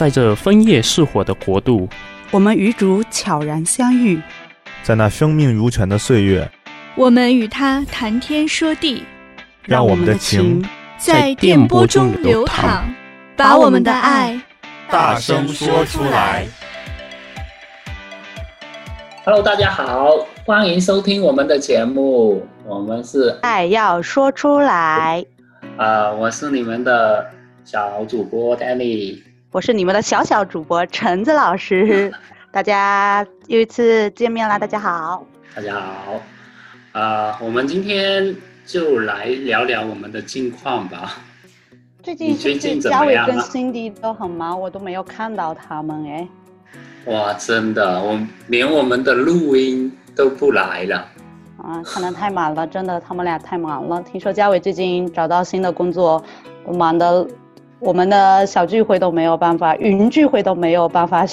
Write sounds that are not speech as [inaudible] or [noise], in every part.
在这枫叶似火的国度，我们与主悄然相遇，在那生命如泉的岁月，我们与他谈天说地，让我们的情在电波中流淌，把我们的爱大声说出来。Hello，大家好，欢迎收听我们的节目，我们是爱要说出来。啊、呃，我是你们的小主播 Danny，我是你们的小小主播橙子老师，[laughs] 大家又一次见面了，大家好，大家好，啊、呃，我们今天就来聊聊我们的近况吧。最近最近嘉伟跟 Cindy 都很忙，我都没有看到他们哎。哇，真的，我连我们的录音都不来了。啊，可能太忙了，真的，他们俩太忙了。听说嘉伟最近找到新的工作，忙的，我们的小聚会都没有办法，云聚会都没有办法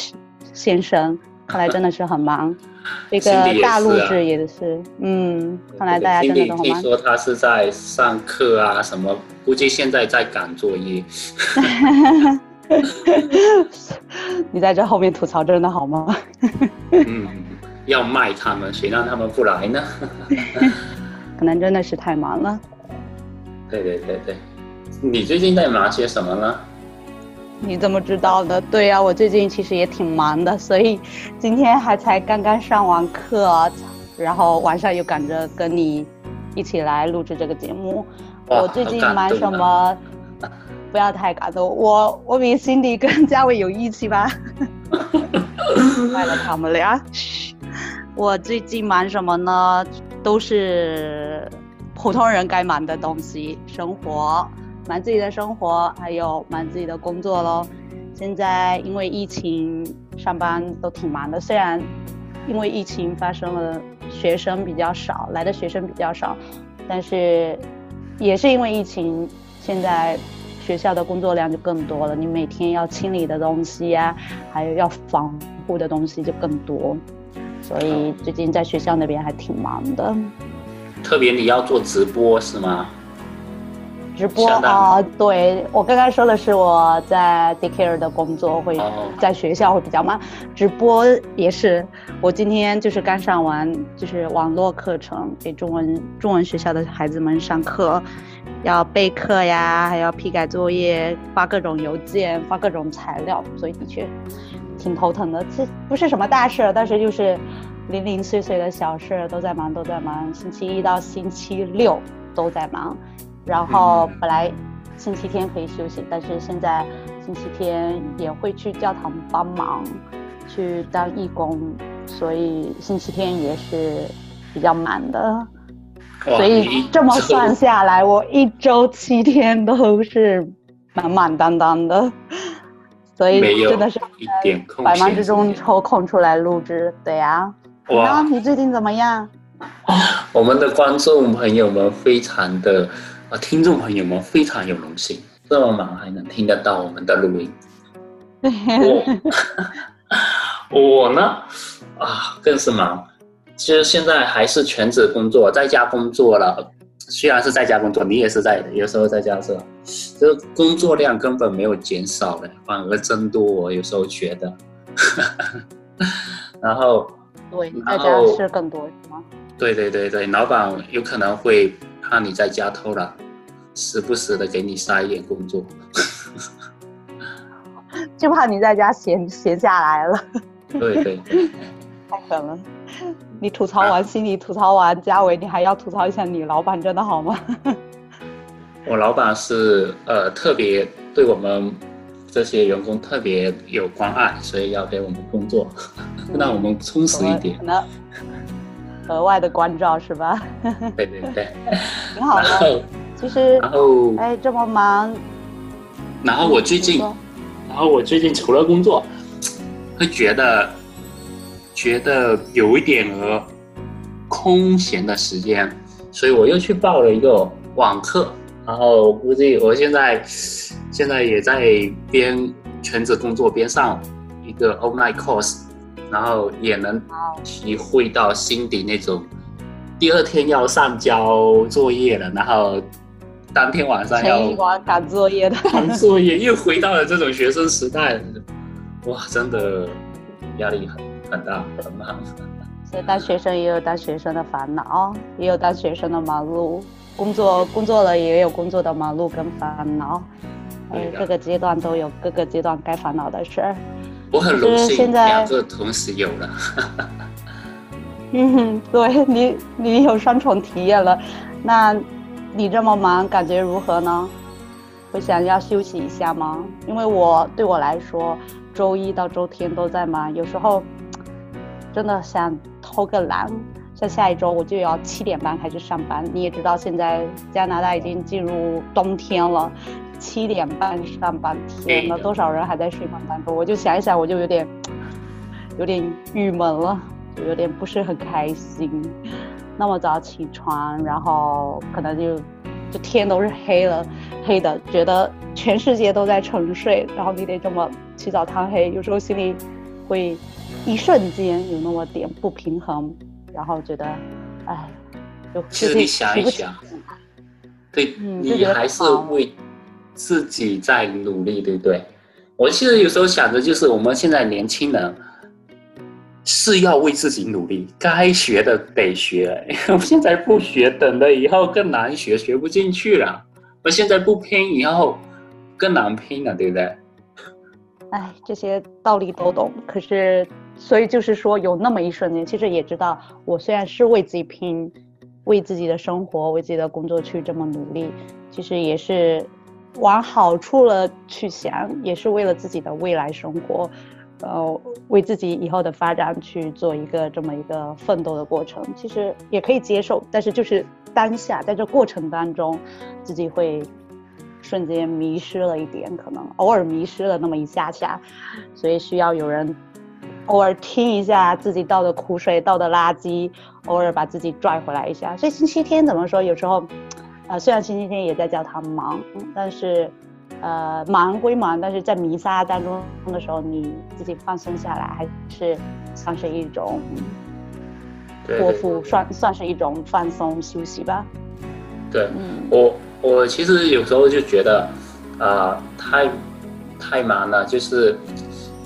现身，看来真的是很忙。[laughs] 这个大录制也是，是嗯，看来大家真的都很忙。听说他是在上课啊，什么，估计现在在赶作业。[laughs] 你在这后面吐槽真的好吗？[laughs] 嗯，要卖他们，谁让他们不来呢？可能真的是太忙了。对对对对，你最近在忙些什么呢？你怎么知道的？对呀、啊，我最近其实也挺忙的，所以今天还才刚刚上完课，然后晚上又赶着跟你一起来录制这个节目。我最近忙什么？不要太感动，我我比 Cindy 跟嘉伟有义气吧，卖了他们俩。我最近忙什么呢？都是普通人该忙的东西，生活，忙自己的生活，还有忙自己的工作喽。现在因为疫情，上班都挺忙的。虽然因为疫情发生了，学生比较少，来的学生比较少，但是也是因为疫情，现在。学校的工作量就更多了，你每天要清理的东西呀、还有要防护的东西就更多，所以最近在学校那边还挺忙的。特别你要做直播是吗？直播啊、呃，对，我刚刚说的是我在 daycare 的工作会在学校会比较忙，直播也是。我今天就是刚上完就是网络课程，给中文中文学校的孩子们上课。要备课呀，还要批改作业，发各种邮件，发各种材料，所以的确挺头疼的。这不是什么大事，但是就是零零碎碎的小事都在忙，都在忙。星期一到星期六都在忙，然后本来星期天可以休息，但是现在星期天也会去教堂帮忙，去当义工，所以星期天也是比较满的。所以这么算下来，我一周七天都是满满当当的，所以真的是百忙之中抽空出来录制。对呀，哇，你最近怎么样？我们的观众朋友们非常的啊，听众朋友们非常有荣幸，这么忙还能听得到我们的录音。我 [laughs] 我呢啊，更是忙。其实现在还是全职工作，在家工作了。虽然是在家工作，你也是在，有时候在家是吧？这个工作量根本没有减少的，反而增多。我有时候觉得，[laughs] 然后对，在家是更多是吗？对对对对，老板有可能会怕你在家偷懒，时不时的给你塞一点工作，[laughs] 就怕你在家闲闲下来了。对对对，[laughs] 太狠了。你吐槽完，心里吐槽完，嘉伟，你还要吐槽一下你老板真的好吗？[laughs] 我老板是呃特别对我们这些员工特别有关爱，所以要给我们工作，嗯、让我们充实一点。那额外的关照是吧？对对对，[laughs] 挺好的。其实，然后哎这么忙，然后我最近，然后我最近除了工作，会觉得。觉得有一点儿空闲的时间，所以我又去报了一个网课，然后我估计我现在现在也在边全职工作边上一个 online course，然后也能体会到心底那种第二天要上交作业了，然后当天晚上要赶作业的赶作业，又回到了这种学生时代。哇，真的压力很很大，很忙。所以当学生也有当学生的烦恼，也有当学生的忙碌，工作工作了也有工作的忙碌跟烦恼，呃，各个阶段都有各个阶段该烦恼的事儿。我很荣幸两个同时有了。[laughs] 嗯，对你，你有双重体验了。那你这么忙，感觉如何呢？会想要休息一下吗？因为我对我来说，周一到周天都在忙，有时候真的想偷个懒。像下一周我就要七点半开始上班。你也知道，现在加拿大已经进入冬天了，七点半上班，天呐，多少人还在睡梦当中？我就想一想，我就有点有点郁闷了。就有点不是很开心，那么早起床，然后可能就就天都是黑了，黑的，觉得全世界都在沉睡，然后你得这么起早贪黑，有时候心里会一瞬间有那么点不平衡，然后觉得，哎，就其实你想一想，对、嗯、你还是为自己在努力，对不对？我其实有时候想着，就是我们现在年轻人。是要为自己努力，该学的得学。[laughs] 我现在不学，等了以后更难学，学不进去了。我现在不拼，以后更难拼了，对不对？哎，这些道理都懂，可是，所以就是说，有那么一瞬间，其实也知道，我虽然是为自己拼，为自己的生活，为自己的工作去这么努力，其实也是往好处了去想，也是为了自己的未来生活。呃，为自己以后的发展去做一个这么一个奋斗的过程，其实也可以接受。但是就是当下，在这过程当中，自己会瞬间迷失了一点，可能偶尔迷失了那么一下下，所以需要有人偶尔听一下自己倒的苦水、倒的垃圾，偶尔把自己拽回来一下。所以星期天怎么说？有时候，呃，虽然星期天也在教堂忙，但是。呃，忙归忙，但是在弥撒当中的时候，你自己放松下来，还是算是一种托付，算算是一种放松休息吧。对，嗯，我我其实有时候就觉得，啊、呃，太太忙了，就是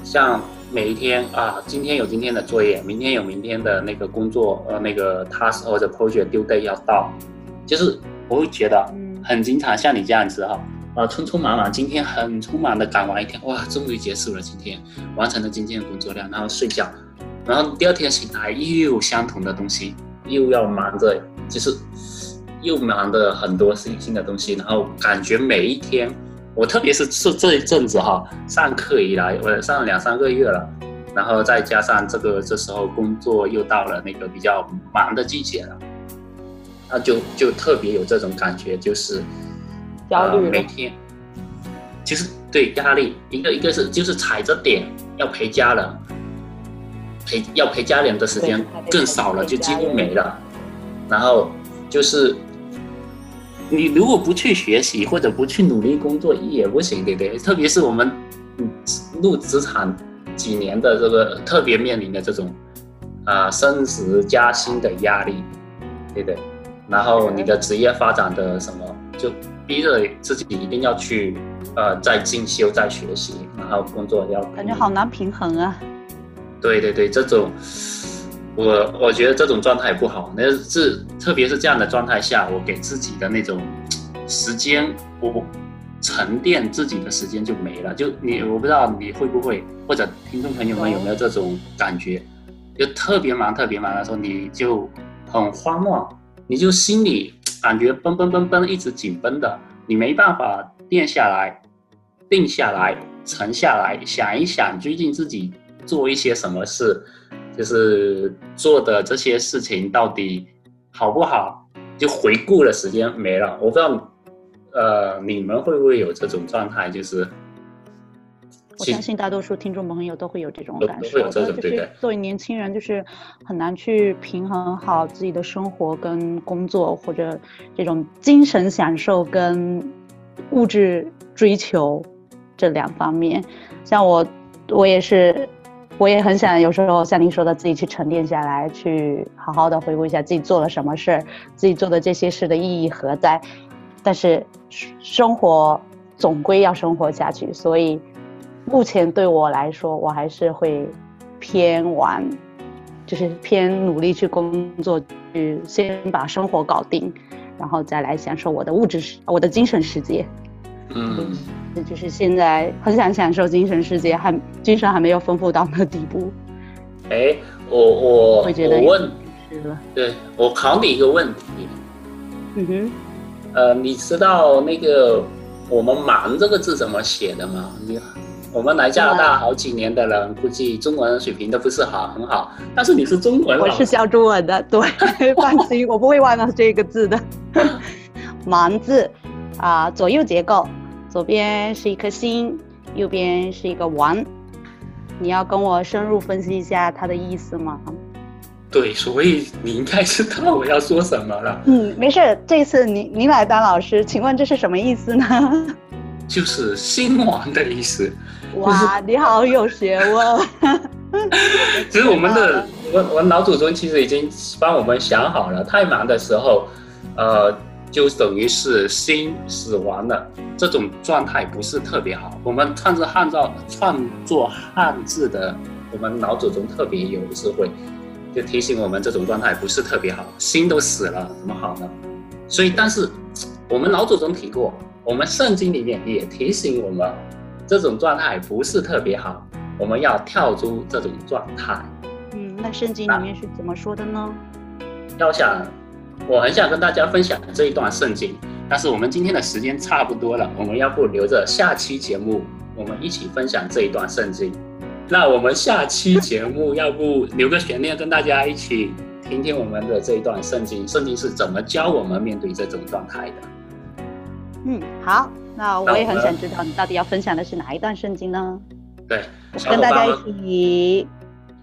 像每一天啊，今天有今天的作业，明天有明天的那个工作，呃，那个 task 或者 project due date 要到，就是我会觉得很经常像你这样子哈。啊，匆匆忙忙，今天很匆忙的赶完一天，哇，终于结束了，今天完成了今天的工作量，然后睡觉，然后第二天醒来又相同的东西，又要忙着，就是又忙的很多新新的东西，然后感觉每一天，我特别是是这一阵子哈，上课以来，我上了两三个月了，然后再加上这个这时候工作又到了那个比较忙的季节了，那就就特别有这种感觉，就是。焦虑、呃、每天，其实对压力，一个一个是就是踩着点要陪家人，陪要陪家人的时间更少了，就几乎没了。然后就是你如果不去学习或者不去努力工作也不行，对不对？特别是我们入职场几年的这个特别面临的这种啊、呃、升职加薪的压力，对不对？然后你的职业发展的什么就。逼着自己一定要去，呃，再进修、再学习，然后工作要感觉好难平衡啊。对对对，这种我我觉得这种状态不好。那是特别是这样的状态下，我给自己的那种时间，我沉淀自己的时间就没了。就你，我不知道你会不会，或者听众朋友们有没有这种感觉？就特别忙、特别忙的时候，你就很慌乱，你就心里。[tsk] 感觉绷绷绷绷，一直紧绷的，你没办法定下来、定下来、沉下来，想一想最近自己做一些什么事，就是做的这些事情到底好不好？就回顾的时间没了。我不知道，呃，你们会不会有这种状态？就是。我相信大多数听众朋友都会有这种感受，我觉得就是作为年轻人，就是很难去平衡好自己的生活跟工作，或者这种精神享受跟物质追求这两方面。像我，我也是，我也很想有时候像您说的，自己去沉淀下来，去好好的回顾一下自己做了什么事儿，自己做的这些事的意义何在。但是生活总归要生活下去，所以。目前对我来说，我还是会偏玩，就是偏努力去工作，去先把生活搞定，然后再来享受我的物质世，我的精神世界。嗯，这就是现在很想享受精神世界，还精神还没有丰富到那个地步。哎，我我我问，对，我考你一个问题。嗯哼，呃，你知道那个我们“忙”这个字怎么写的吗？你我们来加拿大好几年的人，估计中文水平都不是好很好。但是你是中文，我是教中文的，对，[laughs] 放心，我不会忘了这个字的。[laughs] “忙”字啊，左右结构，左边是一颗心，右边是一个王。你要跟我深入分析一下它的意思吗？对，所以你应该知道我要说什么了。嗯，没事，这次您您来当老师，请问这是什么意思呢？就是心王的意思。哇，你好有学问。[laughs] 其实我们的 [laughs] 我我老祖宗其实已经帮我们想好了，太忙的时候，呃，就等于是心死亡了，这种状态不是特别好。我们创作汉造创作汉字的，我们老祖宗特别有智慧。就提醒我们这种状态不是特别好，心都死了，怎么好呢？所以，但是我们老祖宗提过，我们圣经里面也提醒我们，这种状态不是特别好，我们要跳出这种状态。嗯，那圣经里面是怎么说的呢？要想，我很想跟大家分享这一段圣经，但是我们今天的时间差不多了，我们要不留着下期节目，我们一起分享这一段圣经。那我们下期节目要不留个悬念，跟大家一起听听我们的这一段圣经，圣经是怎么教我们面对这种状态的？嗯，好，那我也很想知道你到底要分享的是哪一段圣经呢？对，跟大家一起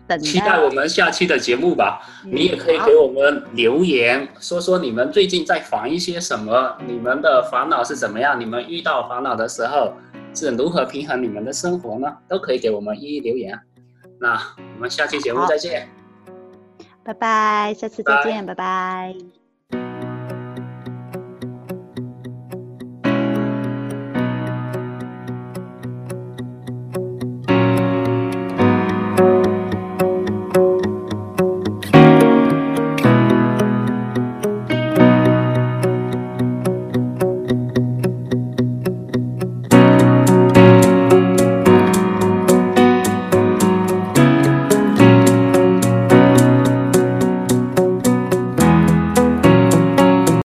等期待我们下期的节目吧。嗯，你也可以给我们留言，说说你们最近在烦一些什么，你们的烦恼是怎么样，你们遇到烦恼的时候。是如何平衡你们的生活呢？都可以给我们一一留言。那我们下期节目再见，拜拜，下次再见，拜拜。拜拜。